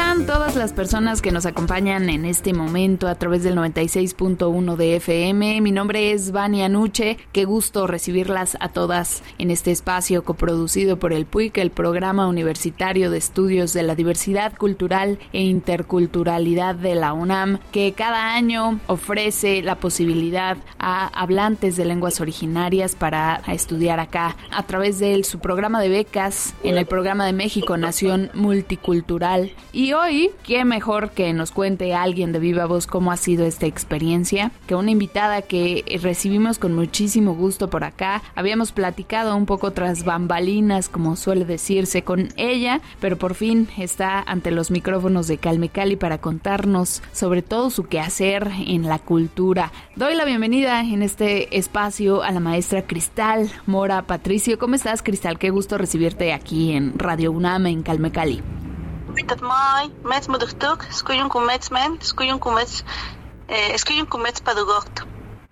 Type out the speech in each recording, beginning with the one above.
Están todas las personas que nos acompañan en este momento a través del 96.1 de FM? Mi nombre es Vania Nuche. Qué gusto recibirlas a todas en este espacio coproducido por el PUIC, el Programa Universitario de Estudios de la Diversidad Cultural e Interculturalidad de la UNAM, que cada año ofrece la posibilidad a hablantes de lenguas originarias para estudiar acá a través de su programa de becas en el programa de México Nación Multicultural y hoy, qué mejor que nos cuente alguien de viva voz cómo ha sido esta experiencia, que una invitada que recibimos con muchísimo gusto por acá. Habíamos platicado un poco tras bambalinas, como suele decirse, con ella, pero por fin está ante los micrófonos de Calme Cali para contarnos sobre todo su quehacer en la cultura. Doy la bienvenida en este espacio a la maestra Cristal Mora Patricio. ¿Cómo estás, Cristal? Qué gusto recibirte aquí en Radio UNAM en Calme Cali. Eh.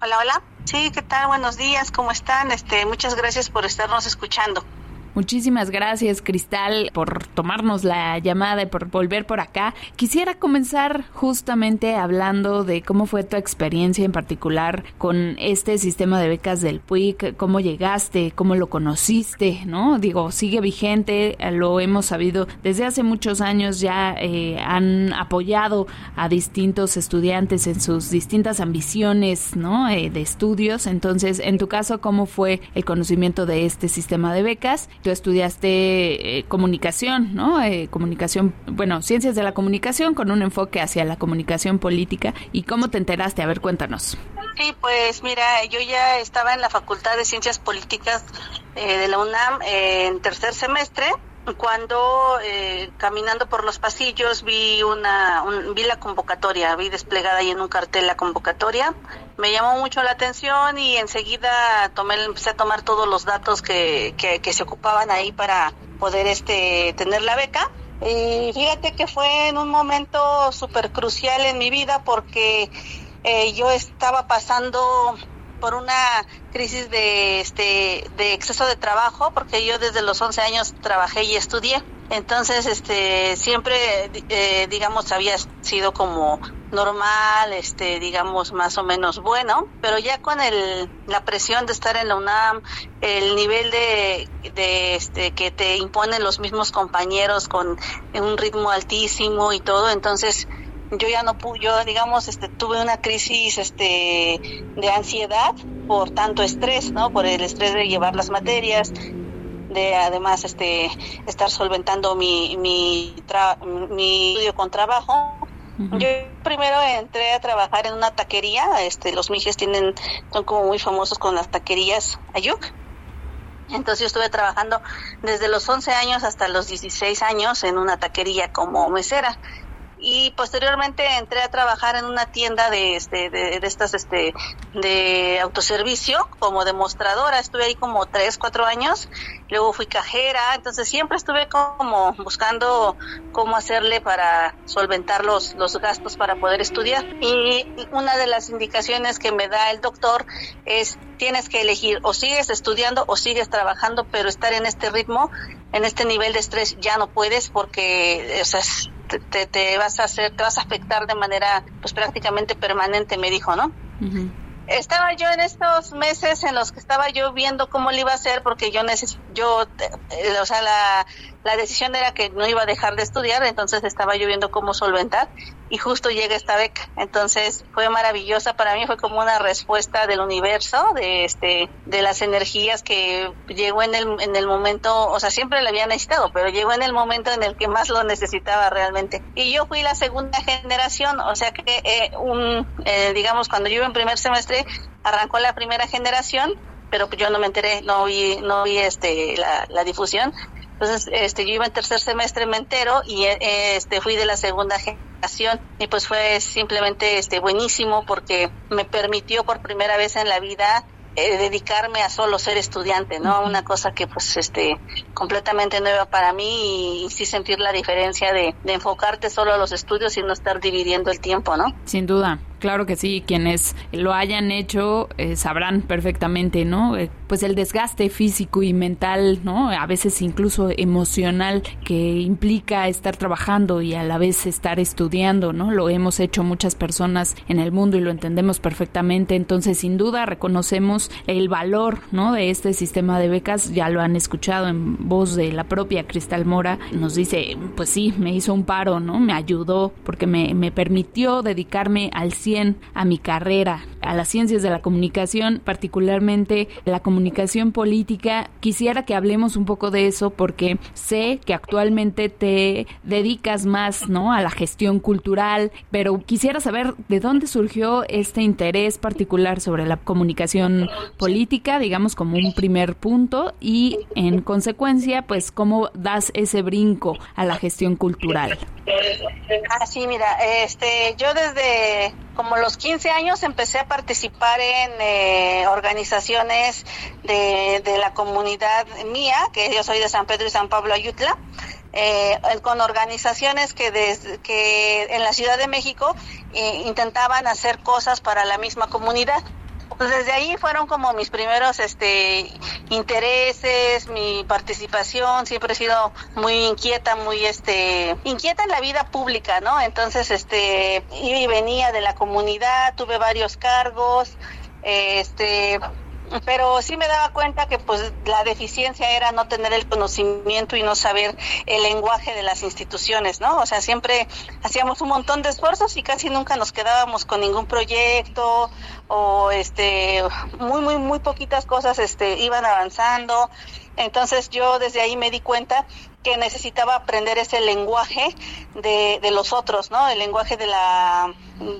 Hola, hola. Sí, ¿qué tal? Buenos días, ¿cómo están? Este, muchas gracias por estarnos escuchando. Muchísimas gracias, Cristal, por tomarnos la llamada y por volver por acá. Quisiera comenzar justamente hablando de cómo fue tu experiencia en particular con este sistema de becas del PUIC, cómo llegaste, cómo lo conociste, ¿no? Digo, sigue vigente, lo hemos sabido desde hace muchos años ya eh, han apoyado a distintos estudiantes en sus distintas ambiciones, ¿no? Eh, de estudios. Entonces, en tu caso, ¿cómo fue el conocimiento de este sistema de becas? Estudiaste eh, comunicación, ¿no? Eh, comunicación, bueno, ciencias de la comunicación con un enfoque hacia la comunicación política. ¿Y cómo te enteraste? A ver, cuéntanos. Sí, pues mira, yo ya estaba en la Facultad de Ciencias Políticas eh, de la UNAM en tercer semestre cuando eh, caminando por los pasillos vi una vi la convocatoria vi desplegada ahí en un cartel la convocatoria. Me llamó mucho la atención y enseguida tomé empecé a tomar todos los datos que, que, se ocupaban ahí para poder este tener la beca. Y fíjate que fue en un momento súper crucial en mi vida porque eh, yo estaba pasando por una crisis de, este, de exceso de trabajo, porque yo desde los 11 años trabajé y estudié. Entonces, este, siempre, eh, digamos, había sido como normal, este, digamos, más o menos bueno, pero ya con el, la presión de estar en la UNAM, el nivel de, de este, que te imponen los mismos compañeros con un ritmo altísimo y todo, entonces, yo ya no pude, yo digamos, este, tuve una crisis este, de ansiedad por tanto estrés, ¿no? Por el estrés de llevar las materias, de además este, estar solventando mi, mi, mi estudio con trabajo. Yo primero entré a trabajar en una taquería, este, los mijes tienen, son como muy famosos con las taquerías Ayuk. Entonces yo estuve trabajando desde los 11 años hasta los 16 años en una taquería como mesera y posteriormente entré a trabajar en una tienda de, este, de, estas este, de autoservicio como demostradora. Estuve ahí como tres cuatro años. Luego fui cajera. Entonces siempre estuve como buscando cómo hacerle para solventar los, los gastos para poder estudiar. Y una de las indicaciones que me da el doctor es tienes que elegir o sigues estudiando o sigues trabajando pero estar en este ritmo en este nivel de estrés ya no puedes porque o sea, te, te, vas a hacer, te vas a afectar de manera pues prácticamente permanente, me dijo, ¿no? Estaba yo en estos meses en los que estaba yo viendo cómo le iba a hacer porque yo necesito, yo, eh, o sea, la, la decisión era que no iba a dejar de estudiar, entonces estaba yo viendo cómo solventar y justo llega esta beca. Entonces fue maravillosa para mí, fue como una respuesta del universo, de este, de las energías que llegó en el, en el momento, o sea, siempre la había necesitado, pero llegó en el momento en el que más lo necesitaba realmente. Y yo fui la segunda generación, o sea que eh, un, eh, digamos, cuando yo iba en primer semestre, arrancó la primera generación pero yo no me enteré, no vi, no vi este, la, la difusión. Entonces, este, yo iba en tercer semestre, me entero y eh, este, fui de la segunda generación y pues fue simplemente este, buenísimo porque me permitió por primera vez en la vida eh, dedicarme a solo ser estudiante, ¿no? Una cosa que pues este completamente nueva para mí y, sí sentir la diferencia de, de, enfocarte solo a los estudios y no estar dividiendo el tiempo, ¿no? Sin duda. Claro que sí, quienes lo hayan hecho eh, sabrán perfectamente, ¿no? Eh, pues el desgaste físico y mental, ¿no? A veces incluso emocional que implica estar trabajando y a la vez estar estudiando, ¿no? Lo hemos hecho muchas personas en el mundo y lo entendemos perfectamente. Entonces, sin duda, reconocemos el valor, ¿no? De este sistema de becas. Ya lo han escuchado en voz de la propia Cristal Mora. Nos dice, pues sí, me hizo un paro, ¿no? Me ayudó porque me, me permitió dedicarme al a mi carrera, a las ciencias de la comunicación, particularmente la comunicación política. Quisiera que hablemos un poco de eso porque sé que actualmente te dedicas más, ¿no? A la gestión cultural, pero quisiera saber de dónde surgió este interés particular sobre la comunicación política, digamos como un primer punto y en consecuencia, pues cómo das ese brinco a la gestión cultural. Ah, sí, mira, este, yo desde como los 15 años empecé a participar en eh, organizaciones de, de, la comunidad mía, que yo soy de San Pedro y San Pablo Ayutla, eh, con organizaciones que, en la Ciudad de México eh, intentaban hacer cosas para la misma comunidad. Pues desde ahí fueron como mis primeros este intereses, mi participación, siempre he sido muy inquieta, muy este inquieta en la vida pública, ¿no? Entonces, este iba y venía de la comunidad, tuve varios cargos, este pero sí me daba cuenta que pues la deficiencia era no tener el conocimiento y no saber el lenguaje de las instituciones, ¿no? O sea, siempre hacíamos un montón de esfuerzos y casi nunca nos quedábamos con ningún proyecto o este muy muy muy poquitas cosas este iban avanzando. Entonces yo desde ahí me di cuenta que necesitaba aprender ese lenguaje de, de los otros, ¿no? El lenguaje de la,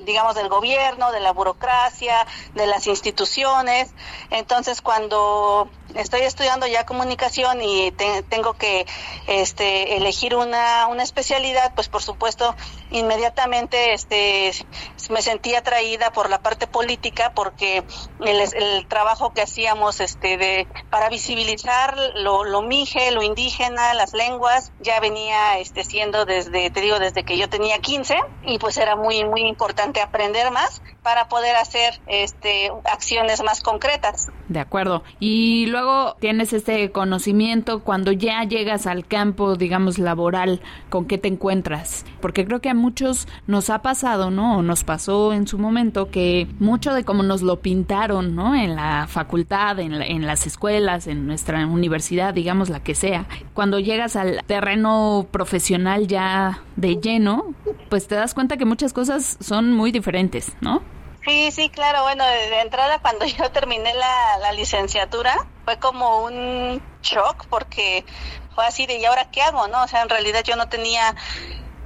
digamos, del gobierno, de la burocracia, de las instituciones. Entonces, cuando estoy estudiando ya comunicación y tengo que este, elegir una, una especialidad, pues por supuesto, inmediatamente este, me sentí atraída por la parte política porque el, el trabajo que hacíamos este, de, para visibilizar lo, lo mije, lo indígena, las lenguas, ya venía este, siendo desde, te digo, desde que yo tenía 15 y pues era muy, muy importante aprender más para poder hacer este, acciones más concretas. De acuerdo. Y luego tienes este conocimiento cuando ya llegas al campo, digamos, laboral, ¿con qué te encuentras? Porque creo que a muchos nos ha pasado, ¿no? O nos pasó en su momento que mucho de cómo nos lo pintaron, ¿no? En la facultad, en, en las escuelas, en nuestra universidad, digamos, la que sea. Cuando llegas al terreno profesional ya de lleno, pues te das cuenta que muchas cosas son muy diferentes, ¿no? Sí, sí, claro. Bueno, de, entrada cuando yo terminé la, la, licenciatura fue como un shock porque fue así de ¿y ahora qué hago? ¿No? O sea, en realidad yo no tenía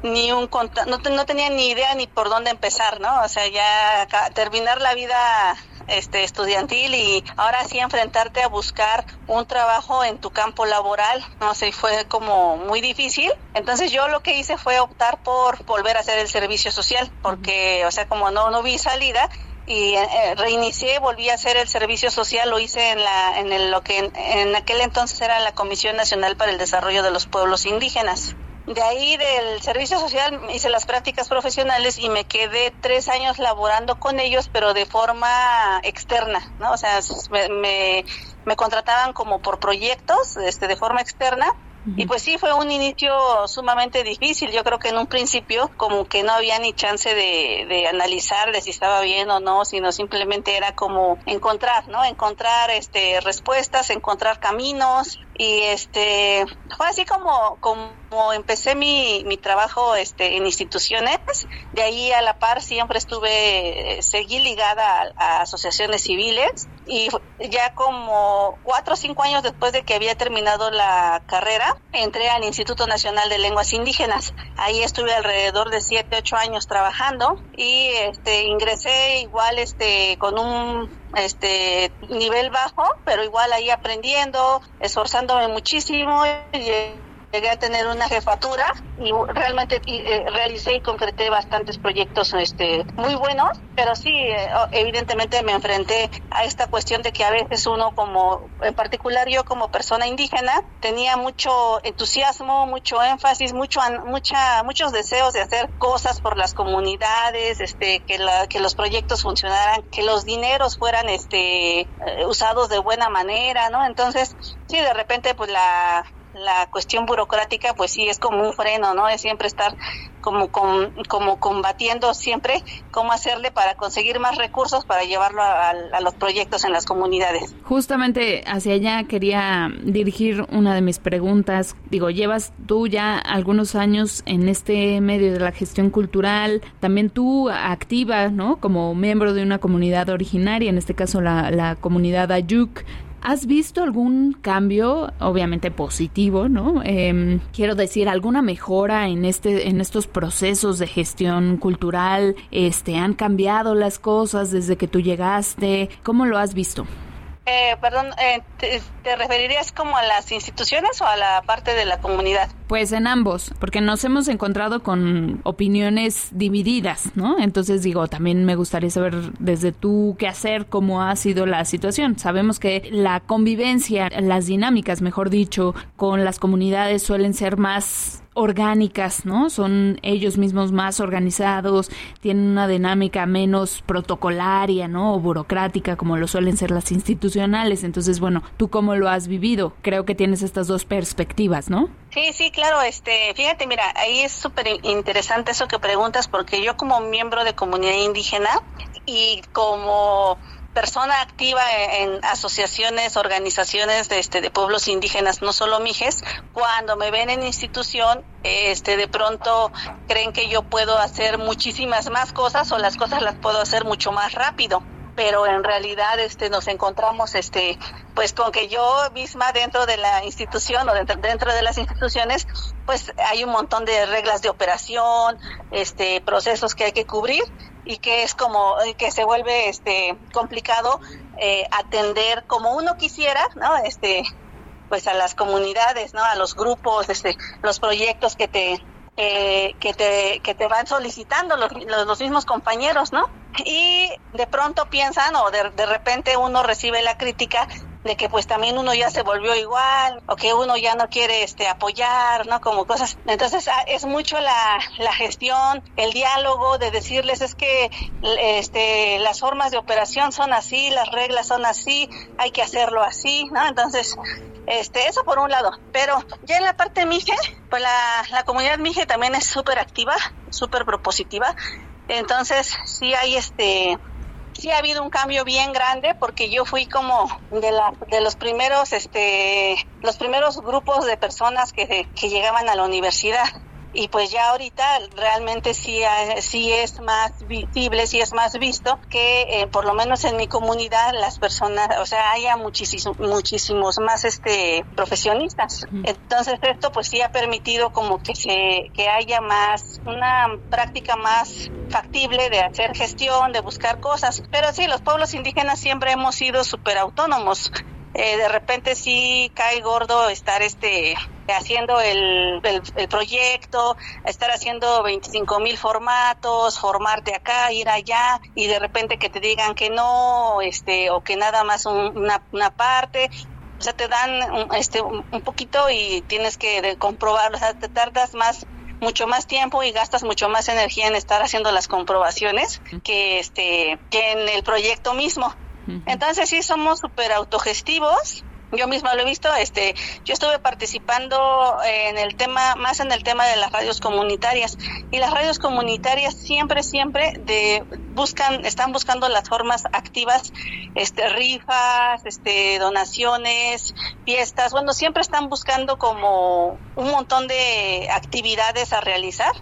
ni un no, no tenía ni idea ni por dónde empezar, ¿no? O sea, ya terminar la vida este estudiantil y ahora sí enfrentarte a buscar un trabajo en tu campo laboral, no sé, fue como muy difícil. Entonces yo lo que hice fue optar por volver a hacer el servicio social, porque, o sea, como no, no vi salida, y eh, reinicié, volví a hacer el servicio social, lo hice en la en el, lo que en, aquel entonces era la Comisión Nacional para el Desarrollo de los Pueblos Indígenas. De ahí del servicio social hice las prácticas profesionales y me quedé tres años laborando con ellos, pero de forma externa, ¿no? O sea, me, me, me contrataban como por proyectos, este, de forma externa y pues sí, fue un inicio sumamente difícil. Yo creo que en un principio como que no había ni chance de, de analizar de si estaba bien o no, sino simplemente era como encontrar, ¿no? Encontrar este respuestas, encontrar caminos y este fue así como como empecé mi, mi trabajo este, en instituciones, de ahí a la par siempre estuve, seguí ligada a, asociaciones civiles y ya como cuatro o cinco años después de que había terminado la carrera, entré al Instituto Nacional de Lenguas Indígenas. Ahí estuve alrededor de siete, ocho años trabajando y este, ingresé igual este, con un este nivel bajo, pero igual ahí aprendiendo, esforzándome muchísimo. Y, llegué a tener una jefatura y realmente eh, realicé y concreté bastantes proyectos este, muy buenos, pero sí, eh, evidentemente me enfrenté a esta cuestión de que a veces uno como, en particular yo como persona indígena, tenía mucho entusiasmo, mucho énfasis, mucho, mucha, muchos deseos de hacer cosas por las comunidades, este, que, la, que los proyectos funcionaran, que los dineros fueran este, eh, usados de buena manera, ¿no? Entonces, sí, de repente pues la la cuestión burocrática pues sí es como un freno, ¿no? Es siempre estar como, como combatiendo siempre cómo hacerle para conseguir más recursos para llevarlo a, los proyectos en las comunidades. Justamente hacia allá quería dirigir una de mis preguntas. Digo, llevas tú ya algunos años en este medio de la gestión cultural, también tú activa, ¿no? Como miembro de una comunidad originaria, en este caso la, la comunidad Ayuk. ¿Has visto algún cambio, obviamente positivo, no? Em, quiero decir, alguna mejora en este, en estos procesos de gestión cultural. Este, han cambiado las cosas desde que tú llegaste. ¿Cómo lo has visto? Eh, perdón, eh, te, referirías como a las instituciones o a la parte de la comunidad? Pues en ambos, porque nos hemos encontrado con opiniones divididas, ¿no? Entonces digo, también me gustaría saber desde tú qué hacer, cómo ha sido la situación. Sabemos que la convivencia, las dinámicas, mejor dicho, con las comunidades suelen ser más orgánicas, ¿no? Son ellos mismos más organizados, tienen una dinámica menos protocolaria, ¿no? O burocrática, como lo suelen ser las institucionales. Entonces, bueno, ¿tú cómo lo has vivido? Creo que tienes estas dos perspectivas, ¿no? Sí, sí, claro. Este, fíjate, mira, ahí es súper interesante eso que preguntas, porque yo como miembro de comunidad indígena y como persona activa en, asociaciones, organizaciones de, este, de pueblos indígenas, no solo Mijes, cuando me ven en institución, este, de pronto creen que yo puedo hacer muchísimas más cosas o las cosas las puedo hacer mucho más rápido pero en realidad este nos encontramos este pues con que yo misma dentro de la institución o dentro, dentro de las instituciones pues hay un montón de reglas de operación este procesos que hay que cubrir y que es como que se vuelve este complicado eh, atender como uno quisiera no este pues a las comunidades no a los grupos este los proyectos que te eh, que te que te van solicitando los, los, mismos compañeros no y de pronto piensan o de, de repente uno recibe la crítica de que pues también uno ya se volvió igual o que uno ya no quiere este apoyar, ¿no? Como cosas. Entonces ah, es mucho la, la gestión, el diálogo de decirles es que este las formas de operación son así, las reglas son así, hay que hacerlo así, ¿no? Entonces este, eso por un lado. Pero ya en la parte Mije, pues la, la comunidad Mije también es súper activa, súper propositiva. Entonces, sí hay este, sí ha habido un cambio bien grande porque yo fui como de la de los primeros este los primeros grupos de personas que, que llegaban a la universidad y pues ya ahorita realmente sí, sí es más visible, sí es más visto que eh, por lo menos en mi comunidad las personas, o sea, haya muchísimos, muchísimos más este profesionistas. Entonces esto pues sí ha permitido como que se que haya más una práctica más factible de hacer gestión, de buscar cosas. Pero sí, los pueblos indígenas siempre hemos sido súper autónomos. Eh, de repente sí cae gordo estar este haciendo el, el, proyecto, estar haciendo 25 mil formatos, formarte acá, ir allá y de repente que te digan que no, este, o que nada más una, una parte, o sea, te dan este, un, poquito y tienes que comprobar, o sea, te tardas más mucho más tiempo y gastas mucho más energía en estar haciendo las comprobaciones que este que en el proyecto mismo. Entonces sí somos súper autogestivos. Yo misma lo he visto, este, yo estuve participando en el tema, más en el tema de las radios comunitarias. Y las radios comunitarias siempre, siempre de, buscan, están buscando las formas activas, este, rifas, este, donaciones, fiestas, bueno, siempre están buscando como un montón de actividades a realizar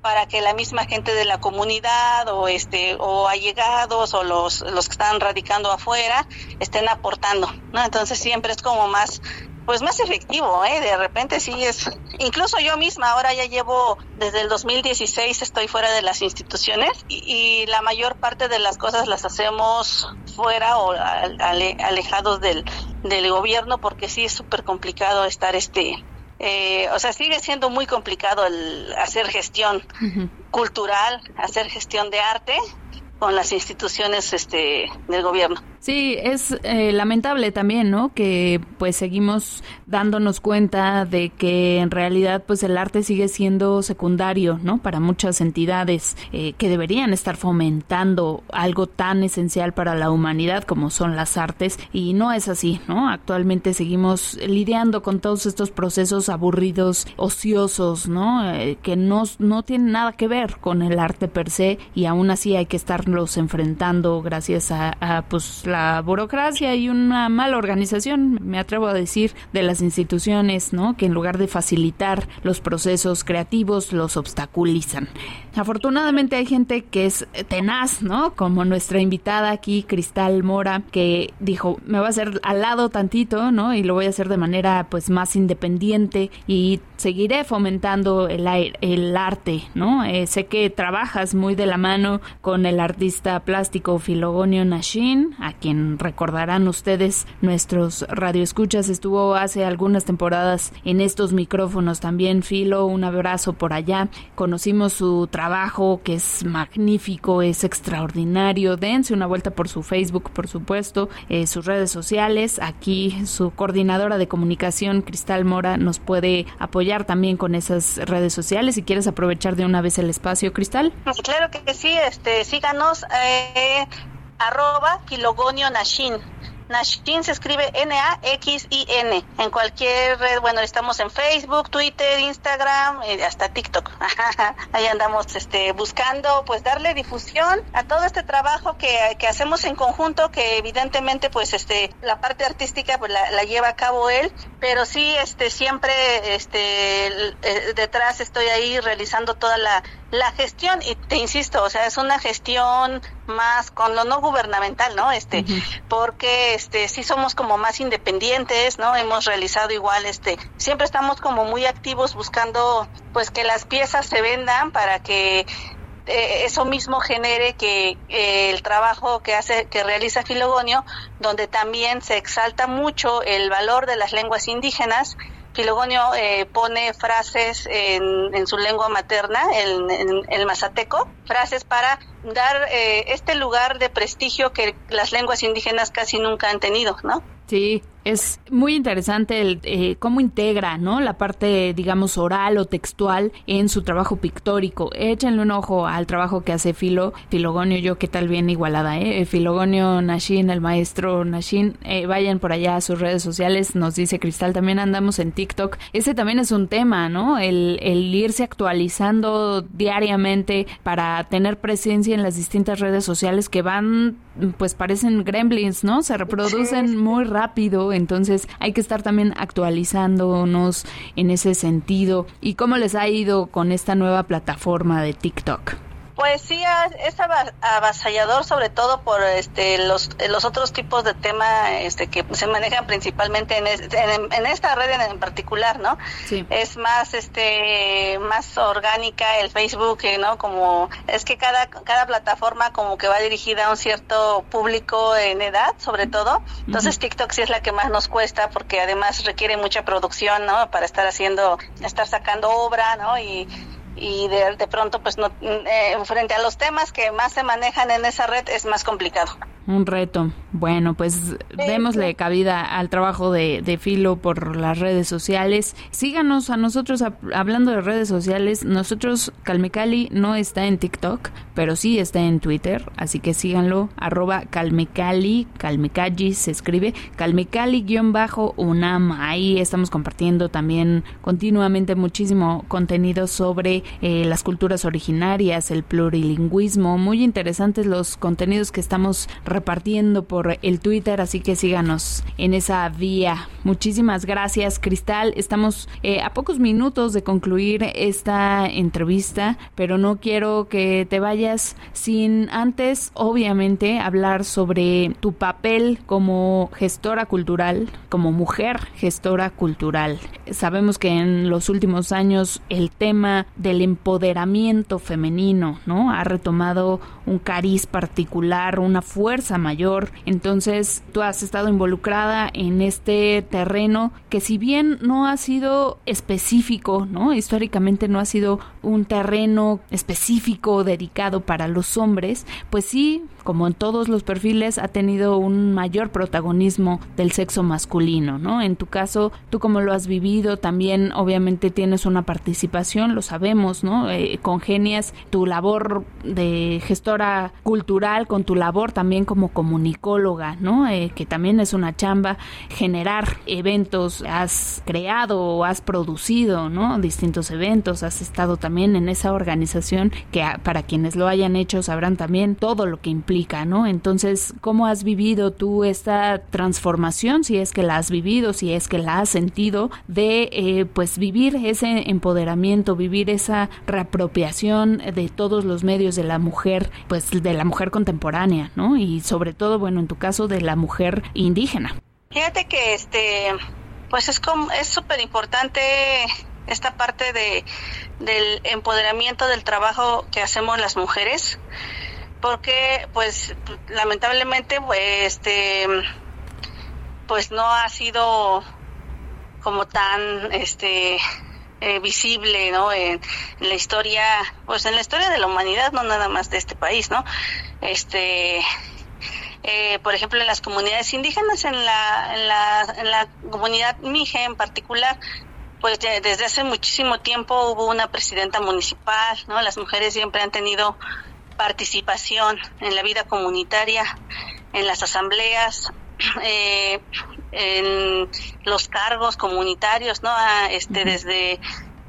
para que la misma gente de la comunidad o este o allegados o los los que están radicando afuera estén aportando, ¿no? Entonces siempre es como más pues más efectivo, ¿eh? De repente sí es, incluso yo misma ahora ya llevo desde el 2016 estoy fuera de las instituciones y, la mayor parte de las cosas las hacemos fuera o alejados del, del gobierno porque sí es súper complicado estar este eh, o sea, sigue siendo muy complicado el hacer gestión cultural, hacer gestión de arte con las instituciones este, del gobierno. Sí, es eh, lamentable también, ¿no? Que pues seguimos dándonos cuenta de que en realidad pues el arte sigue siendo secundario, ¿no? Para muchas entidades eh, que deberían estar fomentando algo tan esencial para la humanidad como son las artes y no es así, ¿no? Actualmente seguimos lidiando con todos estos procesos aburridos, ociosos, ¿no? Eh, que no, no tienen nada que ver con el arte per se y aún así hay que estarlos enfrentando gracias a, a pues la burocracia y una mala organización, me atrevo a decir, de las instituciones, ¿no? Que en lugar de facilitar los procesos creativos, los obstaculizan. Afortunadamente hay gente que es tenaz, ¿no? Como nuestra invitada aquí, Cristal Mora, que dijo, me va a hacer al lado tantito, ¿no? Y lo voy a hacer de manera pues más independiente y seguiré fomentando el, el arte, ¿no? Eh, sé que trabajas muy de la mano con el artista plástico Filogonio Nashin, a quien recordarán ustedes, nuestros radioescuchas, estuvo hace algunas temporadas en estos micrófonos también, Filo, un abrazo por allá. Conocimos su trabajo que es magnífico, es extraordinario. Dense una vuelta por su Facebook, por supuesto, eh, sus redes sociales. Aquí su coordinadora de comunicación, Cristal Mora, nos puede apoyar también con esas redes sociales. Si quieres aprovechar de una vez el espacio, Cristal. Claro que sí, este, síganos, eh, arroba. Nashin se escribe N-A-X-I-N. En cualquier red, bueno, estamos en Facebook, Twitter, Instagram, eh, hasta TikTok. Ahí andamos este, buscando, pues, darle difusión a todo este trabajo que, que, hacemos en conjunto, que evidentemente, pues, este, la parte artística, pues, la, la lleva a cabo él, pero sí, este, siempre, este, eh, detrás estoy ahí realizando toda la, la gestión, y te insisto, o sea, es una gestión más con lo no gubernamental, ¿no? Este, porque este sí somos como más independientes, ¿no? Hemos realizado igual este, siempre estamos como muy activos buscando pues que las piezas se vendan para que eh, eso mismo genere que eh, el trabajo que hace que realiza Filogonio, donde también se exalta mucho el valor de las lenguas indígenas Filogonio eh, pone frases en, en, su lengua materna, el, el mazateco, frases para dar eh, este lugar de prestigio que las lenguas indígenas casi nunca han tenido, ¿no? Sí, es muy interesante el, eh, cómo integra, ¿no? La parte, digamos, oral o textual en su trabajo pictórico. Échenle un ojo al trabajo que hace Filo, Filogonio, yo qué tal bien igualada, ¿eh? Filogonio Nashin, el maestro Nashin, eh, vayan por allá a sus redes sociales, nos dice Cristal, también andamos en TikTok. Ese también es un tema, ¿no? El irse actualizando diariamente para tener presencia en las distintas redes sociales que van, pues parecen gremlins, ¿no? Se reproducen muy rápido entonces hay que estar también actualizándonos en ese sentido. ¿Y cómo les ha ido con esta nueva plataforma de TikTok? Pues sí, es avasallador sobre todo por este los, los otros tipos de tema este que se manejan principalmente en, en, esta red en, particular, ¿no? Sí. Es más este más orgánica el Facebook, ¿no? Como es que cada cada plataforma como que va dirigida a un cierto público en edad, sobre todo. Entonces TikTok sí es la que más nos cuesta porque además requiere mucha producción, ¿no? Para estar haciendo estar sacando obra, ¿no? Y y de, de pronto pues no eh, frente a los temas que más se manejan en esa red es más complicado. Un reto. Bueno, pues démosle cabida al trabajo de, de, Filo por las redes sociales. Síganos a nosotros hablando de redes sociales. Nosotros, Calmecali no está en TikTok, pero sí está en Twitter. Así que síganlo. Arroba Calmecali, Calmecali se escribe. Calmecali-UNAM. Ahí estamos compartiendo también continuamente muchísimo contenido sobre eh, las culturas originarias, el plurilingüismo. Muy interesantes los contenidos que estamos repartiendo por el Twitter, así que síganos en esa vía. Muchísimas gracias, Cristal. Estamos eh, a pocos minutos de concluir esta entrevista, pero no quiero que te vayas sin antes, obviamente, hablar sobre tu papel como gestora cultural, como mujer gestora cultural. Sabemos que en los últimos años el tema del empoderamiento femenino, ¿no? Ha retomado un cariz particular, una fuerza mayor. Entonces, tú has estado involucrada en este terreno que si bien no ha sido específico, ¿no? Históricamente no ha sido un terreno específico dedicado para los hombres, pues sí, como en todos los perfiles, ha tenido un mayor protagonismo del sexo masculino, ¿no? En tu caso, tú como lo has vivido, también obviamente tienes una participación, lo sabemos, ¿no? Eh, congenias tu labor de gestora cultural con tu labor también como comunicóloga, ¿no? Eh, que también es una chamba generar eventos, has creado o has producido, ¿no? Distintos eventos, has estado también en esa organización que para quienes lo hayan hecho sabrán también todo lo que implica, ¿no? Entonces, ¿cómo has vivido tú esta transformación, si es que la has vivido, si es que la has sentido, de eh, pues vivir ese empoderamiento, vivir esa reapropiación de todos los medios de la mujer, pues de la mujer contemporánea, ¿no? Y sobre todo, bueno, en tu caso, de la mujer indígena. Fíjate que este, pues es como, es súper importante esta parte de, del empoderamiento del trabajo que hacemos las mujeres, porque pues lamentablemente pues, este, pues no ha sido como tan este eh, visible no en, la historia pues en la historia de la humanidad no nada más de este país no este eh, por ejemplo en las comunidades indígenas en la en la, en la comunidad mije en particular pues desde hace muchísimo tiempo hubo una presidenta municipal no las mujeres siempre han tenido participación en la vida comunitaria en las asambleas eh, en los cargos comunitarios, ¿no? Ah, este, desde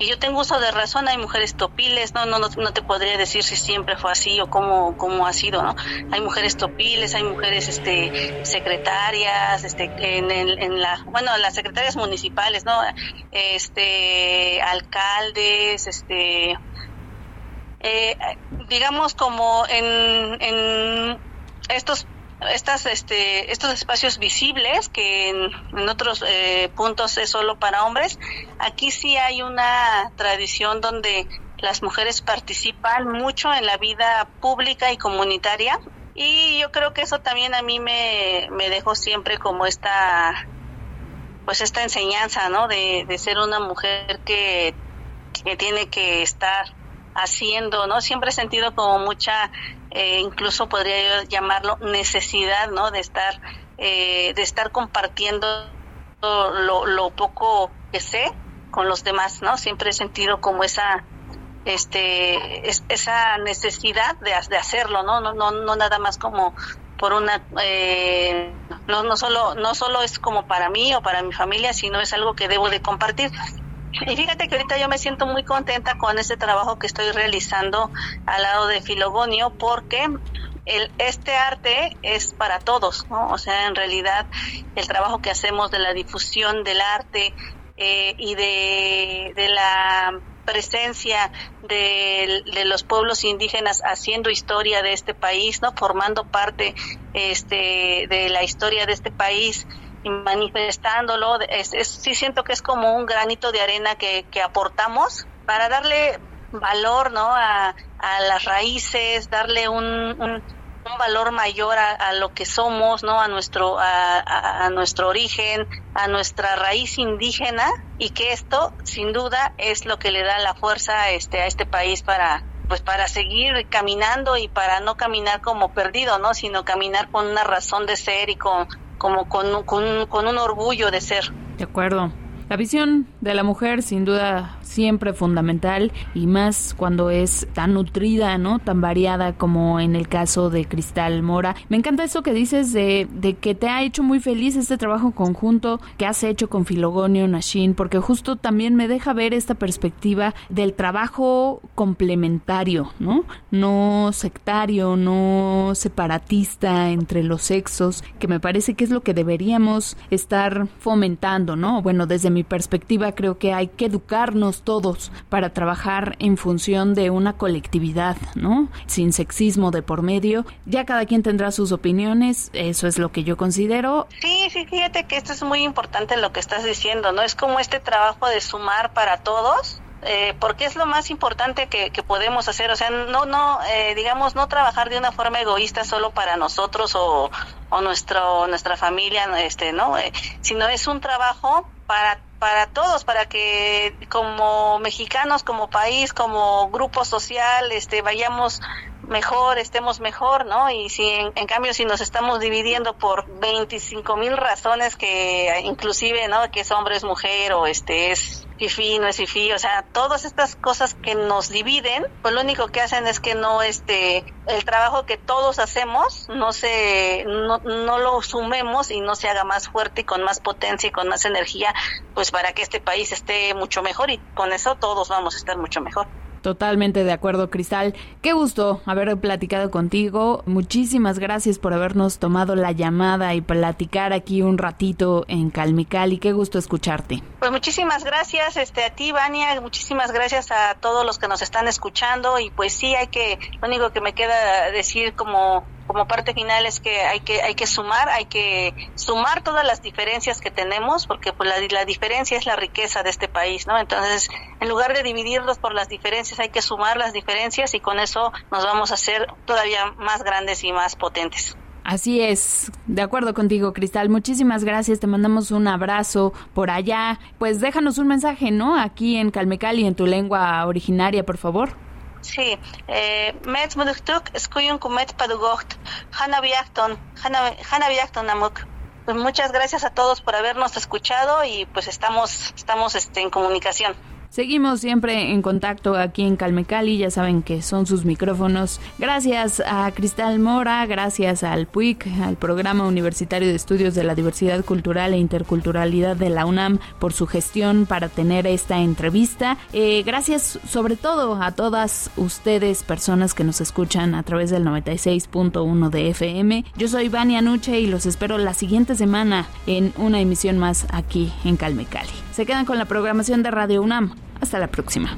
y yo tengo uso de razón, hay mujeres topiles, ¿no? No, no, no te podría decir si siempre fue así o cómo, cómo ha sido, ¿no? Hay mujeres topiles, hay mujeres, este, secretarias, este, en, en, la, bueno, las secretarias municipales, ¿no? Este, alcaldes, este, eh, digamos como en, en estos estas, este, estos espacios visibles que en, otros eh, puntos es solo para hombres, aquí sí hay una tradición donde las mujeres participan mucho en la vida pública y comunitaria. Y yo creo que eso también a mí me, me dejó siempre como esta pues esta enseñanza no de, de ser una mujer que, que tiene que estar haciendo no siempre he sentido como mucha eh, incluso podría yo llamarlo necesidad, ¿no? De estar, eh, de estar compartiendo lo, lo, poco que sé con los demás, ¿no? Siempre he sentido como esa, este, esa necesidad de, de hacerlo, ¿no? No, no, no nada más como por una, eh, no, no solo, no solo es como para mí o para mi familia, sino es algo que debo de compartir. Y fíjate que ahorita yo me siento muy contenta con este trabajo que estoy realizando al lado de Filogonio porque el, este arte es para todos, ¿no? O sea, en realidad el trabajo que hacemos de la difusión del arte eh, y de, de la presencia de, de, los pueblos indígenas haciendo historia de este país, ¿no? Formando parte este, de la historia de este país y manifestándolo. Es, sí siento que es como un granito de arena que, que aportamos para darle valor ¿no? a, a las raíces, darle un, un, valor mayor a, lo que somos, ¿no? a, nuestro, a, a, nuestro origen, a nuestra raíz indígena y que esto sin duda es lo que le da la fuerza este, a este país para, pues para seguir caminando y para no caminar como perdido, ¿no? Sino caminar con una razón de ser y con como con, con, con un orgullo de ser. De acuerdo. La visión de la mujer sin duda siempre fundamental y más cuando es tan nutrida, ¿no? Tan variada como en el caso de Cristal Mora. Me encanta eso que dices de, de que te ha hecho muy feliz este trabajo conjunto que has hecho con Filogonio Nashin, porque justo también me deja ver esta perspectiva del trabajo complementario, ¿no? No sectario, no separatista entre los sexos, que me parece que es lo que deberíamos estar fomentando, ¿no? Bueno, desde mi perspectiva creo que hay que educarnos todos para trabajar en función de una colectividad, ¿no? Sin sexismo de por medio. Ya cada quien tendrá sus opiniones, eso es lo que yo considero. Sí, sí, fíjate que esto es muy importante lo que estás diciendo, ¿no? Es como este trabajo de sumar para todos eh, porque es lo más importante que, podemos hacer, o sea, no, no, eh, digamos, no trabajar de una forma egoísta solo para nosotros o, o nuestro, nuestra familia, este, ¿no? Eh, sino es un trabajo para para todos, para que como mexicanos, como país, como grupo social, este, vayamos mejor, estemos mejor, ¿no? Y si en, cambio si nos estamos dividiendo por 25 mil razones que inclusive, ¿no? Que es hombre, es mujer o este es fifi, no es fifi, o sea, todas estas cosas que nos dividen, pues lo único que hacen es que no, este, el trabajo que todos hacemos no se, no, no lo sumemos y no se haga más fuerte y con más potencia y con más energía, pues para que este país esté mucho mejor y con eso todos vamos a estar mucho mejor. Totalmente de acuerdo, Cristal. Qué gusto haber platicado contigo. Muchísimas gracias por habernos tomado la llamada y platicar aquí un ratito en Calmical y qué gusto escucharte. Pues muchísimas gracias este a ti, Vania, muchísimas gracias a todos los que nos están escuchando y pues sí hay que lo único que me queda decir como como parte final es que hay que hay que sumar, hay que sumar todas las diferencias que tenemos, porque pues la, la diferencia es la riqueza de este país, ¿no? Entonces, en lugar de dividirlos por las diferencias, hay que sumar las diferencias y con eso nos vamos a hacer todavía más grandes y más potentes. Así es, de acuerdo contigo, Cristal. Muchísimas gracias, te mandamos un abrazo por allá. Pues déjanos un mensaje, ¿no? Aquí en Calmecali, en tu lengua originaria, por favor. Sí, eh, met muduktuk skuyun kumet padugocht, hana viacton, hana namuk. Pues muchas gracias a todos por habernos escuchado y pues estamos estamos este en comunicación. Seguimos siempre en contacto aquí en Calmecali, ya saben que son sus micrófonos. Gracias a Cristal Mora, gracias al PUIC, al Programa Universitario de Estudios de la Diversidad Cultural e Interculturalidad de la UNAM por su gestión para tener esta entrevista. Eh, gracias sobre todo a todas ustedes, personas que nos escuchan a través del 96.1 de FM. Yo soy Vania Nuche y los espero la siguiente semana en una emisión más aquí en Calmecali. Se quedan con la programación de Radio UNAM. Hasta la próxima.